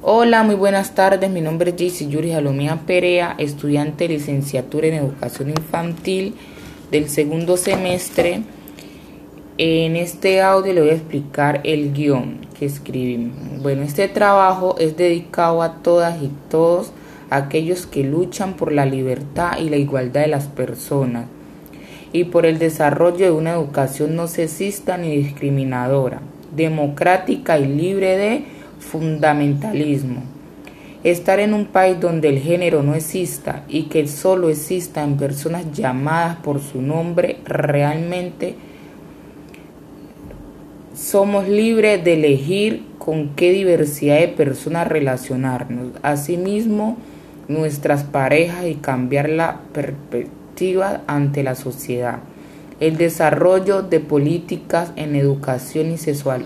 Hola, muy buenas tardes. Mi nombre es Jaycee Yuri Jalomía Perea, estudiante de licenciatura en Educación Infantil del segundo semestre. En este audio le voy a explicar el guion que escribí. Bueno, este trabajo es dedicado a todas y todos aquellos que luchan por la libertad y la igualdad de las personas y por el desarrollo de una educación no sexista ni discriminadora, democrática y libre de fundamentalismo. Estar en un país donde el género no exista y que solo exista en personas llamadas por su nombre, realmente somos libres de elegir con qué diversidad de personas relacionarnos. Asimismo, nuestras parejas y cambiar la perspectiva ante la sociedad. El desarrollo de políticas en educación y sexual,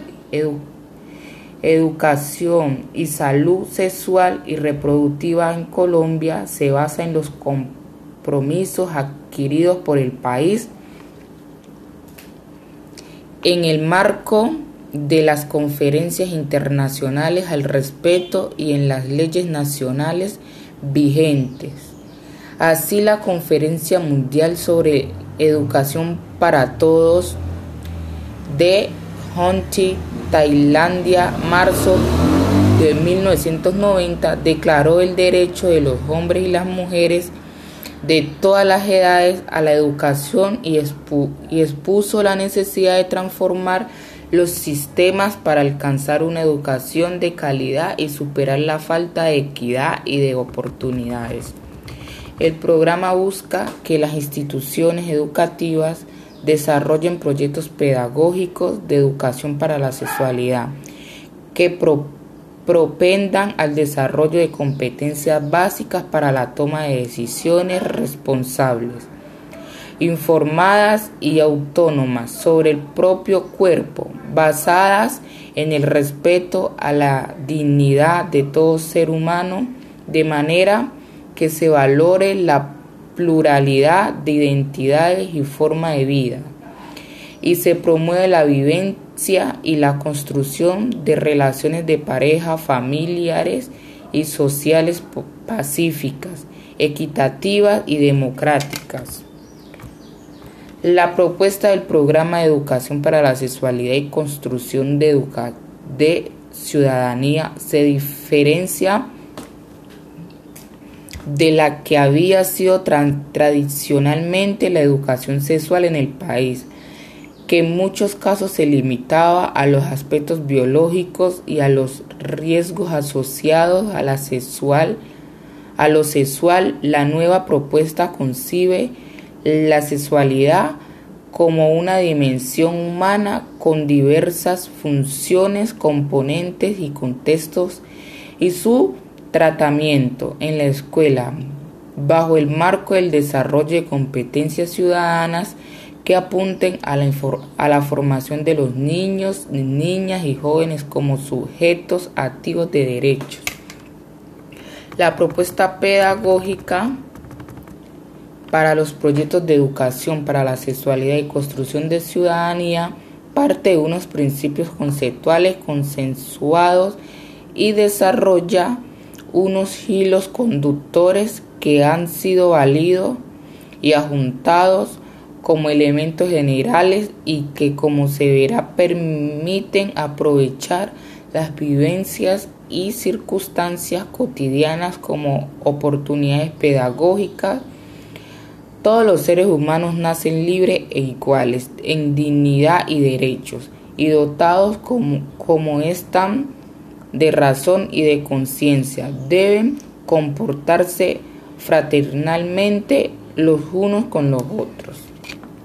educación y salud sexual y reproductiva en Colombia se basa en los compromisos adquiridos por el país en el marco de las conferencias internacionales al respeto y en las leyes nacionales vigentes. Así la Conferencia Mundial sobre Educación para Todos de Honti, Tailandia, marzo de 1990, declaró el derecho de los hombres y las mujeres de todas las edades a la educación y, expuso la necesidad de transformar los sistemas para alcanzar una educación de calidad y superar la falta de equidad y de oportunidades. El programa busca que las instituciones educativas desarrollen proyectos pedagógicos de educación para la sexualidad que propendan al desarrollo de competencias básicas para la toma de decisiones responsables, informadas y autónomas sobre el propio cuerpo, basadas en el respeto a la dignidad de todo ser humano, de manera que se valore la pluralidad de identidades y forma de vida y se promueve la vivencia y la construcción de relaciones de pareja, familiares y sociales pacíficas, equitativas y democráticas. La propuesta del programa de educación para la sexualidad y construcción de, de ciudadanía se diferencia de la que había sido tradicionalmente la educación sexual en el país, que en muchos casos se limitaba a los aspectos biológicos y a los riesgos asociados a la sexual. A lo sexual, la nueva propuesta concibe la sexualidad como una dimensión humana con diversas funciones, componentes y contextos y su tratamiento en la escuela bajo el marco del desarrollo de competencias ciudadanas que apunten a la, a la formación de los niños, niñas y jóvenes como sujetos activos de derechos. La propuesta pedagógica para los proyectos de educación para la sexualidad y construcción de ciudadanía parte de unos principios conceptuales consensuados y desarrolla unos hilos conductores que han sido válidos y ajuntados como elementos generales y que como se verá permiten aprovechar las vivencias y circunstancias cotidianas como oportunidades pedagógicas. Todos los seres humanos nacen libres e iguales en dignidad y derechos y dotados como, como están de razón y de conciencia. Deben comportarse fraternalmente los unos con los otros.